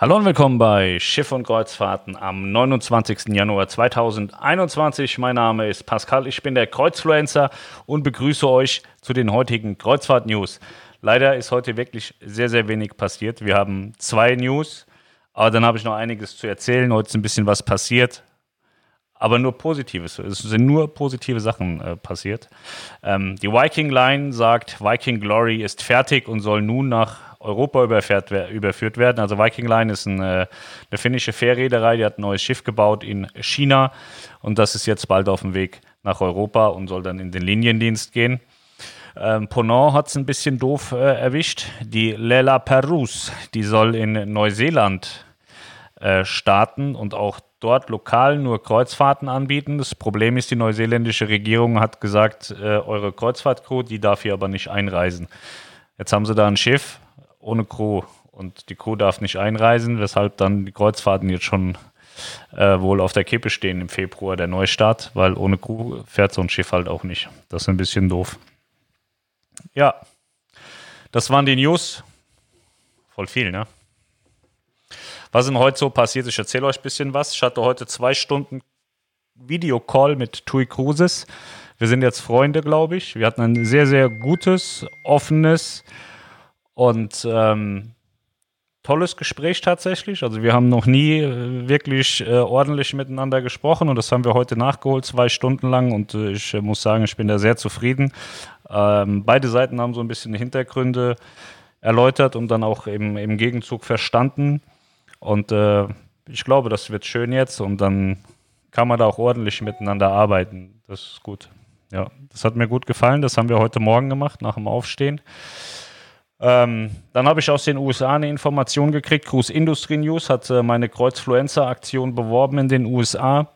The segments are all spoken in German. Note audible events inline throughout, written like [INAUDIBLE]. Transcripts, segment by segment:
Hallo und willkommen bei Schiff und Kreuzfahrten am 29. Januar 2021. Mein Name ist Pascal, ich bin der Kreuzfluencer und begrüße euch zu den heutigen Kreuzfahrt-News. Leider ist heute wirklich sehr, sehr wenig passiert. Wir haben zwei News, aber dann habe ich noch einiges zu erzählen. Heute ist ein bisschen was passiert, aber nur Positives. Es sind nur positive Sachen äh, passiert. Ähm, die Viking Line sagt, Viking Glory ist fertig und soll nun nach Europa überführt werden. Also Viking Line ist eine, eine finnische Fährreederei, die hat ein neues Schiff gebaut in China und das ist jetzt bald auf dem Weg nach Europa und soll dann in den Liniendienst gehen. Ähm, Ponant hat es ein bisschen doof äh, erwischt. Die Lela Perus, die soll in Neuseeland äh, starten und auch dort lokal nur Kreuzfahrten anbieten. Das Problem ist, die neuseeländische Regierung hat gesagt, äh, eure Kreuzfahrtcrew, die darf hier aber nicht einreisen. Jetzt haben sie da ein Schiff, ohne Crew. Und die Crew darf nicht einreisen, weshalb dann die Kreuzfahrten jetzt schon äh, wohl auf der Kippe stehen im Februar, der Neustart, weil ohne Crew fährt so ein Schiff halt auch nicht. Das ist ein bisschen doof. Ja, das waren die News. Voll viel, ne? Was denn heute so passiert? Ich erzähle euch ein bisschen was. Ich hatte heute zwei Stunden Videocall mit Tui Cruises. Wir sind jetzt Freunde, glaube ich. Wir hatten ein sehr, sehr gutes, offenes, und ähm, tolles Gespräch tatsächlich. Also wir haben noch nie äh, wirklich äh, ordentlich miteinander gesprochen und das haben wir heute nachgeholt, zwei Stunden lang. Und äh, ich äh, muss sagen, ich bin da sehr zufrieden. Ähm, beide Seiten haben so ein bisschen Hintergründe erläutert und dann auch im, im Gegenzug verstanden. Und äh, ich glaube, das wird schön jetzt und dann kann man da auch ordentlich miteinander arbeiten. Das ist gut. Ja, das hat mir gut gefallen. Das haben wir heute Morgen gemacht, nach dem Aufstehen. Ähm, dann habe ich aus den USA eine Information gekriegt. Cruise Industry News hat äh, meine Kreuzfluencer-Aktion beworben in den USA.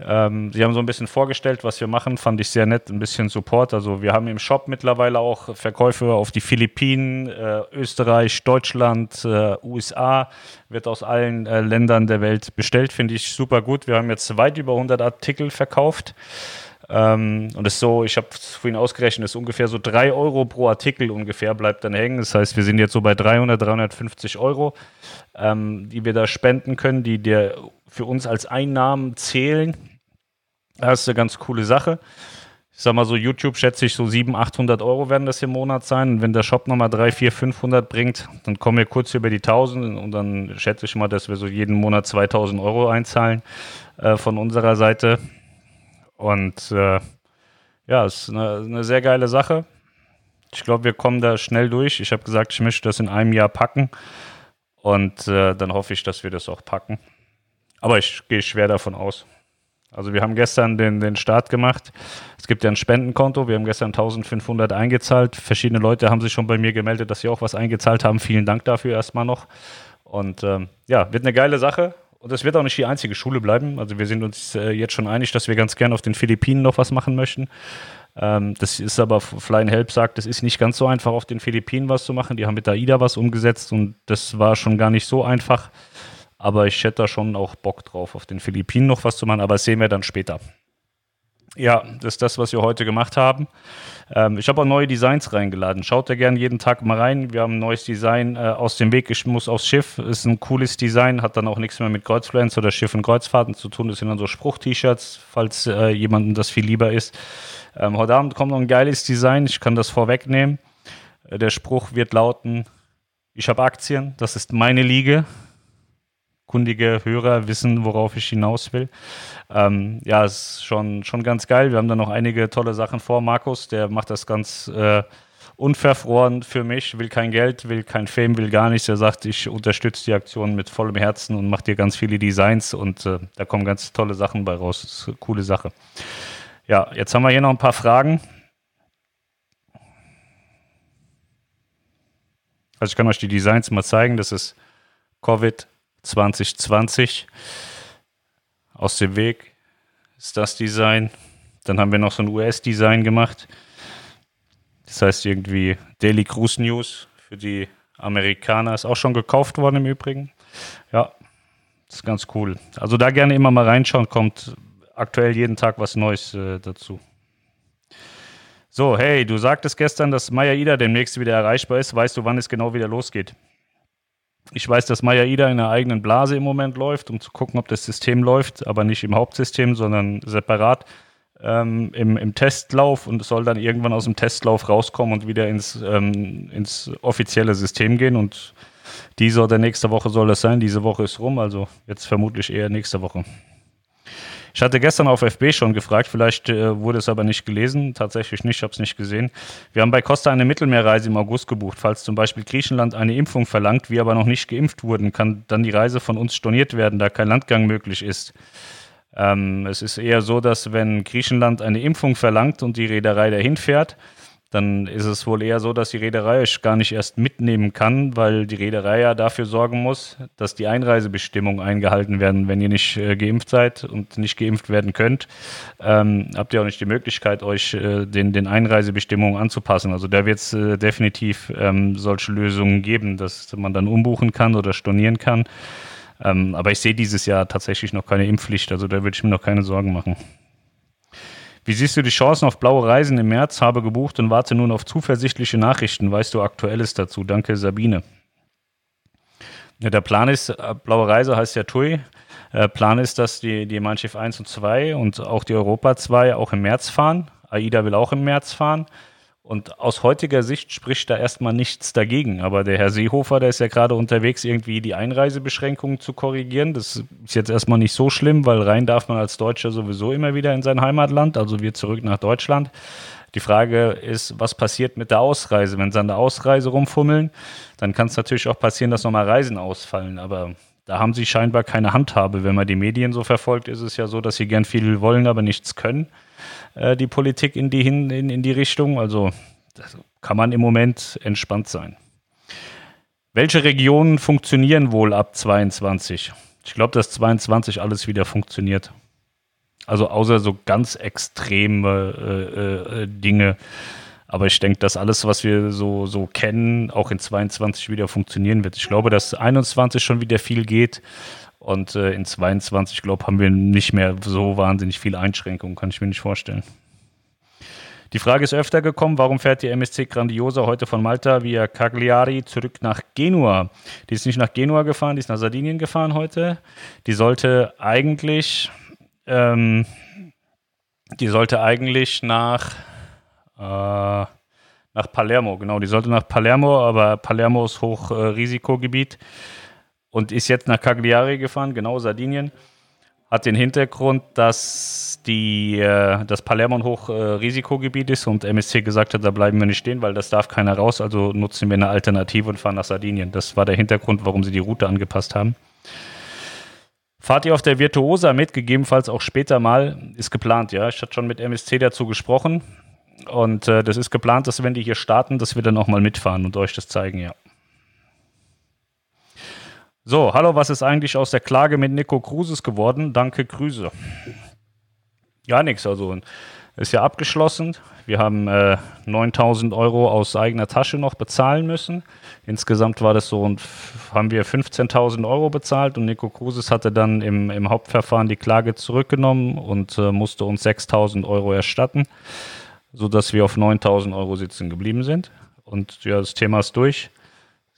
Ähm, sie haben so ein bisschen vorgestellt, was wir machen, fand ich sehr nett, ein bisschen Support. Also wir haben im Shop mittlerweile auch Verkäufe auf die Philippinen, äh, Österreich, Deutschland, äh, USA, wird aus allen äh, Ländern der Welt bestellt, finde ich super gut. Wir haben jetzt weit über 100 Artikel verkauft. Ähm, und ist so, ich habe es vorhin ausgerechnet, ist ungefähr so 3 Euro pro Artikel ungefähr bleibt dann hängen. Das heißt, wir sind jetzt so bei 300, 350 Euro, ähm, die wir da spenden können, die dir für uns als Einnahmen zählen. Das ist eine ganz coole Sache. Ich sag mal so, YouTube schätze ich so 700, 800 Euro werden das im Monat sein. Und wenn der Shop nochmal 3, 4, 500 bringt, dann kommen wir kurz über die 1000 und dann schätze ich mal, dass wir so jeden Monat 2000 Euro einzahlen äh, von unserer Seite. Und äh, ja, es ist eine, eine, sehr geile Sache. Ich glaube, wir kommen da schnell durch. Ich habe gesagt, ich möchte das in einem Jahr packen. Und äh, dann hoffe ich, dass wir das auch packen. Aber ich gehe schwer davon aus. Also wir haben gestern den, den Start gemacht. Es gibt ja ein Spendenkonto. Wir haben gestern 1500 eingezahlt. Verschiedene Leute haben sich schon bei mir gemeldet, dass sie auch was eingezahlt haben. Vielen Dank dafür erstmal noch. Und ähm, ja, wird eine geile Sache. Und das wird auch nicht die einzige Schule bleiben. Also wir sind uns äh, jetzt schon einig, dass wir ganz gerne auf den Philippinen noch was machen möchten. Ähm, das ist aber, Flying Help sagt, das ist nicht ganz so einfach, auf den Philippinen was zu machen. Die haben mit AIDA was umgesetzt und das war schon gar nicht so einfach. Aber ich hätte da schon auch Bock drauf, auf den Philippinen noch was zu machen, aber das sehen wir dann später. Ja, das ist das, was wir heute gemacht haben. Ähm, ich habe auch neue Designs reingeladen. Schaut da gerne jeden Tag mal rein. Wir haben ein neues Design äh, aus dem Weg. Ich muss aufs Schiff. Ist ein cooles Design, hat dann auch nichts mehr mit Kreuzfluencer oder Schiff- und Kreuzfahrten zu tun. Das sind dann so Spruch-T-Shirts, falls äh, jemandem das viel lieber ist. Ähm, heute Abend kommt noch ein geiles Design. Ich kann das vorwegnehmen. Äh, der Spruch wird lauten: Ich habe Aktien, das ist meine Liga kundige Hörer wissen, worauf ich hinaus will. Ähm, ja, ist schon, schon ganz geil. Wir haben da noch einige tolle Sachen vor. Markus, der macht das ganz äh, unverfroren für mich, will kein Geld, will kein Fame, will gar nichts. Er sagt, ich unterstütze die Aktion mit vollem Herzen und mache dir ganz viele Designs und äh, da kommen ganz tolle Sachen bei raus. Das ist eine coole Sache. Ja, jetzt haben wir hier noch ein paar Fragen. Also ich kann euch die Designs mal zeigen. Das ist Covid 2020 aus dem Weg ist das Design. Dann haben wir noch so ein US-Design gemacht. Das heißt irgendwie Daily Cruise News für die Amerikaner. Ist auch schon gekauft worden im Übrigen. Ja, ist ganz cool. Also da gerne immer mal reinschauen, kommt aktuell jeden Tag was Neues äh, dazu. So, hey, du sagtest gestern, dass Maya Ida demnächst wieder erreichbar ist. Weißt du, wann es genau wieder losgeht? Ich weiß, dass Maya Ida in einer eigenen Blase im Moment läuft, um zu gucken, ob das System läuft, aber nicht im Hauptsystem, sondern separat ähm, im, im, Testlauf und es soll dann irgendwann aus dem Testlauf rauskommen und wieder ins, ähm, ins offizielle System gehen. Und diese oder nächste Woche soll das sein. Diese Woche ist rum, also jetzt vermutlich eher nächste Woche. Ich hatte gestern auf FB schon gefragt, vielleicht äh, wurde es aber nicht gelesen. Tatsächlich nicht, ich habe es nicht gesehen. Wir haben bei Costa eine Mittelmeerreise im August gebucht. Falls zum Beispiel Griechenland eine Impfung verlangt, wir aber noch nicht geimpft wurden, kann dann die Reise von uns storniert werden, da kein Landgang möglich ist. Ähm, es ist eher so, dass wenn Griechenland eine Impfung verlangt und die Reederei dahin fährt, dann ist es wohl eher so, dass die Reederei euch gar nicht erst mitnehmen kann, weil die Reederei ja dafür sorgen muss, dass die Einreisebestimmungen eingehalten werden. Wenn ihr nicht äh, geimpft seid und nicht geimpft werden könnt, ähm, habt ihr auch nicht die Möglichkeit, euch äh, den, den Einreisebestimmungen anzupassen. Also da wird es äh, definitiv ähm, solche Lösungen geben, dass man dann umbuchen kann oder stornieren kann. Ähm, aber ich sehe dieses Jahr tatsächlich noch keine Impfpflicht, also da würde ich mir noch keine Sorgen machen. Wie siehst du die Chancen auf blaue Reisen im März? Habe gebucht und warte nun auf zuversichtliche Nachrichten. Weißt du Aktuelles dazu? Danke, Sabine. Ja, der Plan ist, äh, blaue Reise heißt ja TUI. Äh, Plan ist, dass die, die Mein Schiff 1 und 2 und auch die Europa 2 auch im März fahren. AIDA will auch im März fahren. Und aus heutiger Sicht spricht da erstmal nichts dagegen. Aber der Herr Seehofer, der ist ja gerade unterwegs, irgendwie die Einreisebeschränkungen zu korrigieren. Das ist jetzt erstmal nicht so schlimm, weil rein darf man als Deutscher sowieso immer wieder in sein Heimatland, also wir zurück nach Deutschland. Die Frage ist, was passiert mit der Ausreise? Wenn sie an der Ausreise rumfummeln, dann kann es natürlich auch passieren, dass nochmal Reisen ausfallen. Aber da haben sie scheinbar keine Handhabe. Wenn man die Medien so verfolgt, ist es ja so, dass sie gern viel wollen, aber nichts können. Äh, die Politik in die, in, in die Richtung. Also kann man im Moment entspannt sein. Welche Regionen funktionieren wohl ab 22? Ich glaube, dass 22 alles wieder funktioniert. Also außer so ganz extreme äh, äh, Dinge. Aber ich denke, dass alles, was wir so, so kennen, auch in 22 wieder funktionieren wird. Ich glaube, dass 21 schon wieder viel geht. Und äh, in 22, glaube haben wir nicht mehr so wahnsinnig viele Einschränkungen, kann ich mir nicht vorstellen. Die Frage ist öfter gekommen, warum fährt die MSC Grandiosa heute von Malta via Cagliari zurück nach Genua? Die ist nicht nach Genua gefahren, die ist nach Sardinien gefahren heute. Die sollte eigentlich, ähm, die sollte eigentlich nach, äh, nach Palermo, genau, die sollte nach Palermo, aber Palermo ist Hochrisikogebiet. Äh, und ist jetzt nach Cagliari gefahren, genau Sardinien. Hat den Hintergrund, dass die, äh, das Palermo ein Hochrisikogebiet äh, ist und MSC gesagt hat, da bleiben wir nicht stehen, weil das darf keiner raus, also nutzen wir eine Alternative und fahren nach Sardinien. Das war der Hintergrund, warum sie die Route angepasst haben. Fahrt ihr auf der Virtuosa mit, gegebenenfalls auch später mal, ist geplant, ja. Ich hatte schon mit MSC dazu gesprochen und äh, das ist geplant, dass wenn die hier starten, dass wir dann auch mal mitfahren und euch das zeigen, ja. So, hallo, was ist eigentlich aus der Klage mit Nico Kruses geworden? Danke, Grüße. Ja, nichts, also ist ja abgeschlossen. Wir haben äh, 9000 Euro aus eigener Tasche noch bezahlen müssen. Insgesamt war das so und haben wir 15.000 Euro bezahlt und Nico Kruses hatte dann im, im Hauptverfahren die Klage zurückgenommen und äh, musste uns 6.000 Euro erstatten, sodass wir auf 9.000 Euro sitzen geblieben sind. Und ja, das Thema ist durch.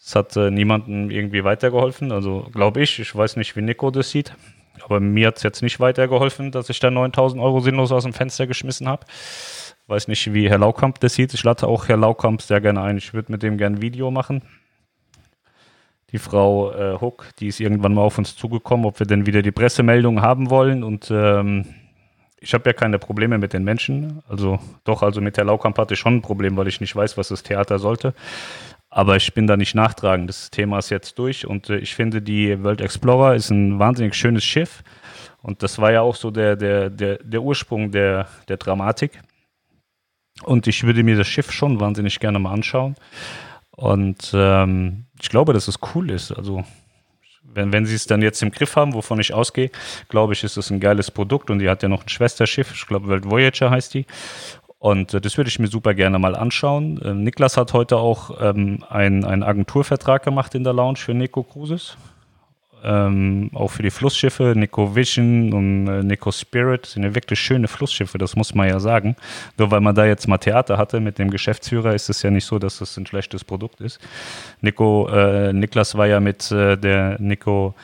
Es hat äh, niemandem irgendwie weitergeholfen. Also glaube ich, ich weiß nicht, wie Nico das sieht. Aber mir hat es jetzt nicht weitergeholfen, dass ich da 9000 Euro sinnlos aus dem Fenster geschmissen habe. Weiß nicht, wie Herr Laukamp das sieht. Ich lade auch Herr Laukamp sehr gerne ein. Ich würde mit dem gerne ein Video machen. Die Frau äh, Huck, die ist irgendwann mal auf uns zugekommen, ob wir denn wieder die Pressemeldung haben wollen. Und ähm, ich habe ja keine Probleme mit den Menschen. Also doch, also mit Herr Laukamp hatte ich schon ein Problem, weil ich nicht weiß, was das Theater sollte. Aber ich bin da nicht nachtragend. Das Thema ist jetzt durch und äh, ich finde, die World Explorer ist ein wahnsinnig schönes Schiff. Und das war ja auch so der, der, der, der Ursprung der, der Dramatik. Und ich würde mir das Schiff schon wahnsinnig gerne mal anschauen. Und ähm, ich glaube, dass es cool ist. Also, wenn, wenn sie es dann jetzt im Griff haben, wovon ich ausgehe, glaube ich, ist es ein geiles Produkt. Und die hat ja noch ein Schwesterschiff, ich glaube, World Voyager heißt die. Und äh, das würde ich mir super gerne mal anschauen. Ähm, Niklas hat heute auch ähm, einen Agenturvertrag gemacht in der Lounge für Nico Cruises. ähm, auch für die Flussschiffe, Nico Vision und äh, Nico Spirit sind ja wirklich schöne Flussschiffe, das muss man ja sagen. Nur weil man da jetzt mal Theater hatte mit dem Geschäftsführer, ist es ja nicht so, dass das ein schlechtes Produkt ist. Nico, äh, Niklas war ja mit äh, der Nico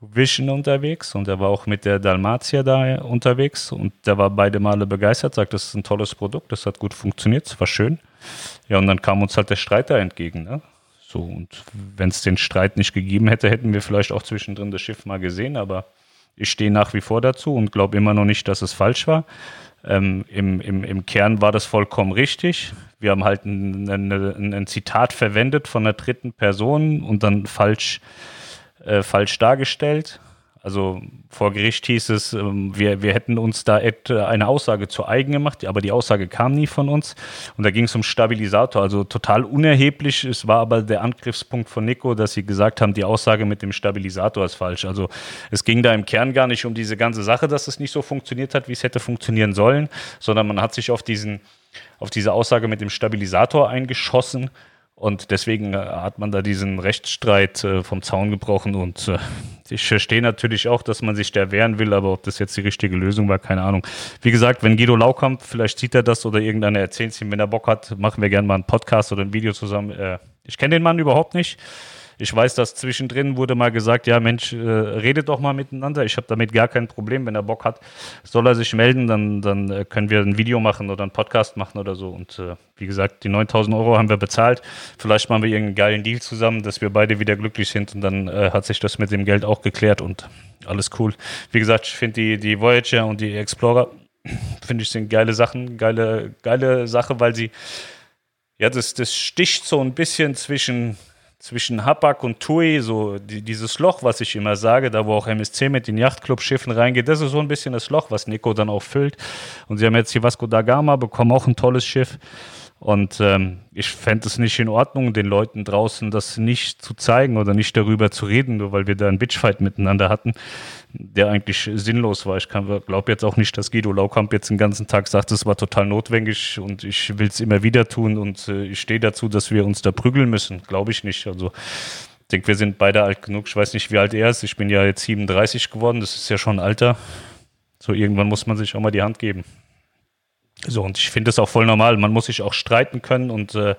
Vision unterwegs und er war auch mit der Dalmatia da unterwegs und der war beide Male begeistert, sagt, das ist ein tolles Produkt, das hat gut funktioniert, es war schön. Ja, und dann kam uns halt der Streiter entgegen. Ne? So, und wenn es den Streit nicht gegeben hätte, hätten wir vielleicht auch zwischendrin das Schiff mal gesehen, aber ich stehe nach wie vor dazu und glaube immer noch nicht, dass es falsch war. Ähm, im, im, Im Kern war das vollkommen richtig. Wir haben halt ein, ein, ein Zitat verwendet von einer dritten Person und dann falsch, äh, falsch dargestellt. Also vor Gericht hieß es, ähm, wir, wir hätten uns da eine Aussage zu eigen gemacht, aber die Aussage kam nie von uns. Und da ging es um Stabilisator, also total unerheblich. Es war aber der Angriffspunkt von Nico, dass sie gesagt haben, die Aussage mit dem Stabilisator ist falsch. Also es ging da im Kern gar nicht um diese ganze Sache, dass es nicht so funktioniert hat, wie es hätte funktionieren sollen, sondern man hat sich auf, diesen, auf diese Aussage mit dem Stabilisator eingeschossen und deswegen äh, hat man da diesen Rechtsstreit äh, vom Zaun gebrochen. Und äh, ich verstehe natürlich auch, dass man sich der wehren will, aber ob das jetzt die richtige Lösung war, keine Ahnung. Wie gesagt, wenn Guido Laukamp, vielleicht sieht er das oder irgendeiner erzählt es ihm, wenn er Bock hat, machen wir gerne mal einen Podcast oder ein Video zusammen. Ich kenne den Mann überhaupt nicht. Ich weiß, dass zwischendrin wurde mal gesagt, ja Mensch, äh, redet doch mal miteinander. Ich habe damit gar kein Problem. Wenn er Bock hat, soll er sich melden, dann, dann äh, können wir ein Video machen oder einen Podcast machen oder so. Und äh, wie gesagt, die 9000 Euro haben wir bezahlt. Vielleicht machen wir irgendeinen geilen Deal zusammen, dass wir beide wieder glücklich sind und dann äh, hat sich das mit dem Geld auch geklärt und alles cool. Wie gesagt, ich finde die, die Voyager und die Explorer, [CLEARS THROAT] finde ich, sind geile Sachen, geile, geile Sache, weil sie, ja, das, das sticht so ein bisschen zwischen zwischen Hapag und Tui, so die, dieses Loch, was ich immer sage, da wo auch MSC mit den Yachtclub-Schiffen reingeht, das ist so ein bisschen das Loch, was Nico dann auch füllt. Und sie haben jetzt hier Vasco da Gama, bekommen auch ein tolles Schiff. Und ähm, ich fände es nicht in Ordnung, den Leuten draußen das nicht zu zeigen oder nicht darüber zu reden, nur weil wir da einen Bitchfight miteinander hatten, der eigentlich sinnlos war. Ich glaube jetzt auch nicht, dass Guido Laukamp jetzt den ganzen Tag sagt, es war total notwendig und ich will es immer wieder tun und äh, ich stehe dazu, dass wir uns da prügeln müssen. Glaube ich nicht. Also ich denke, wir sind beide alt genug. Ich weiß nicht, wie alt er ist. Ich bin ja jetzt 37 geworden. Das ist ja schon Alter. So irgendwann muss man sich auch mal die Hand geben. So, und ich finde das auch voll normal. Man muss sich auch streiten können und äh,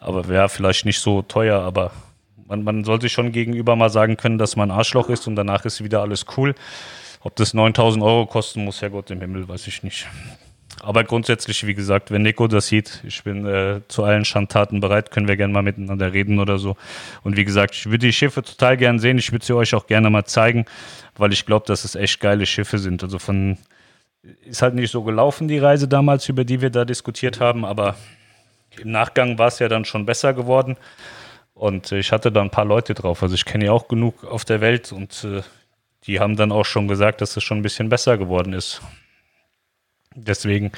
aber wäre vielleicht nicht so teuer, aber man, man soll sich schon gegenüber mal sagen können, dass man Arschloch ist und danach ist wieder alles cool. Ob das 9000 Euro kosten muss, Herrgott im Himmel, weiß ich nicht. Aber grundsätzlich, wie gesagt, wenn Nico das sieht, ich bin äh, zu allen Schandtaten bereit, können wir gerne mal miteinander reden oder so. Und wie gesagt, ich würde die Schiffe total gern sehen. Ich würde sie euch auch gerne mal zeigen, weil ich glaube, dass es echt geile Schiffe sind. Also von ist halt nicht so gelaufen, die Reise damals, über die wir da diskutiert haben, aber im Nachgang war es ja dann schon besser geworden. Und ich hatte da ein paar Leute drauf. Also ich kenne ja auch genug auf der Welt und äh, die haben dann auch schon gesagt, dass es schon ein bisschen besser geworden ist. Deswegen,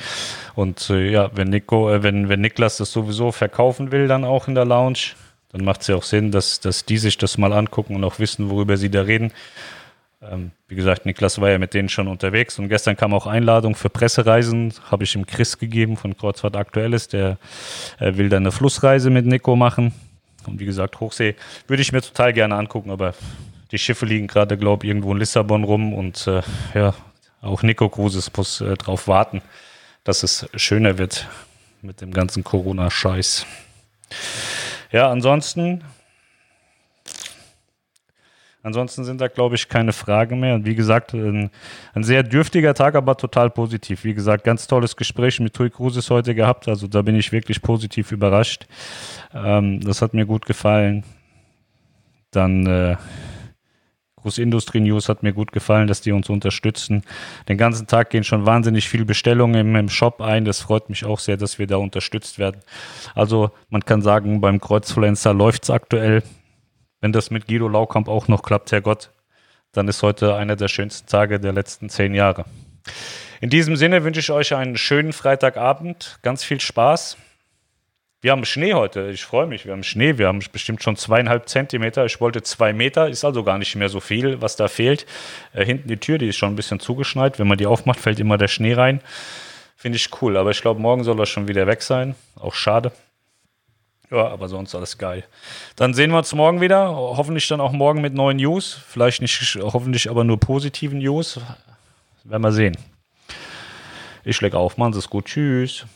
und äh, ja, wenn Nico, äh, wenn, wenn Niklas das sowieso verkaufen will, dann auch in der Lounge, dann macht es ja auch Sinn, dass, dass die sich das mal angucken und auch wissen, worüber sie da reden. Ähm, wie gesagt, Niklas war ja mit denen schon unterwegs und gestern kam auch Einladung für Pressereisen, habe ich ihm Chris gegeben von Kreuzfahrt Aktuelles, der äh, will dann eine Flussreise mit Nico machen. Und wie gesagt, Hochsee würde ich mir total gerne angucken, aber die Schiffe liegen gerade, glaube ich, irgendwo in Lissabon rum und äh, ja, auch Nico Cruises muss äh, darauf warten, dass es schöner wird mit dem ganzen Corona-Scheiß. Ja, ansonsten Ansonsten sind da, glaube ich, keine Fragen mehr. Und wie gesagt, ein, ein, sehr dürftiger Tag, aber total positiv. Wie gesagt, ganz tolles Gespräch mit Tui Cruises heute gehabt. Also da bin ich wirklich positiv überrascht. Ähm, das hat mir gut gefallen. Dann äh, Großindustrie News hat mir gut gefallen, dass die uns unterstützen. Den ganzen Tag gehen schon wahnsinnig viele Bestellungen im, im Shop ein. Das freut mich auch sehr, dass wir da unterstützt werden. Also man kann sagen, beim Kreuzfluencer läuft es aktuell. Wenn das mit Guido Laukamp auch noch klappt, Herrgott, dann ist heute einer der schönsten Tage der letzten zehn Jahre. In diesem Sinne wünsche ich euch einen schönen Freitagabend, ganz viel Spaß. Wir haben Schnee heute, ich freue mich, wir haben Schnee, wir haben bestimmt schon zweieinhalb Zentimeter. Ich wollte zwei Meter, ist also gar nicht mehr so viel, was da fehlt. Äh, hinten die Tür, die ist schon ein bisschen zugeschneit. Wenn man die aufmacht, fällt immer der Schnee rein. Finde ich cool, aber ich glaube, morgen soll er schon wieder weg sein. Auch schade. Ja, aber sonst alles geil. Dann sehen wir uns morgen wieder. Hoffentlich dann auch morgen mit neuen News. Vielleicht nicht, hoffentlich aber nur positiven News. Werden wir sehen. Ich schläge auf. Machen Sie es gut. Tschüss.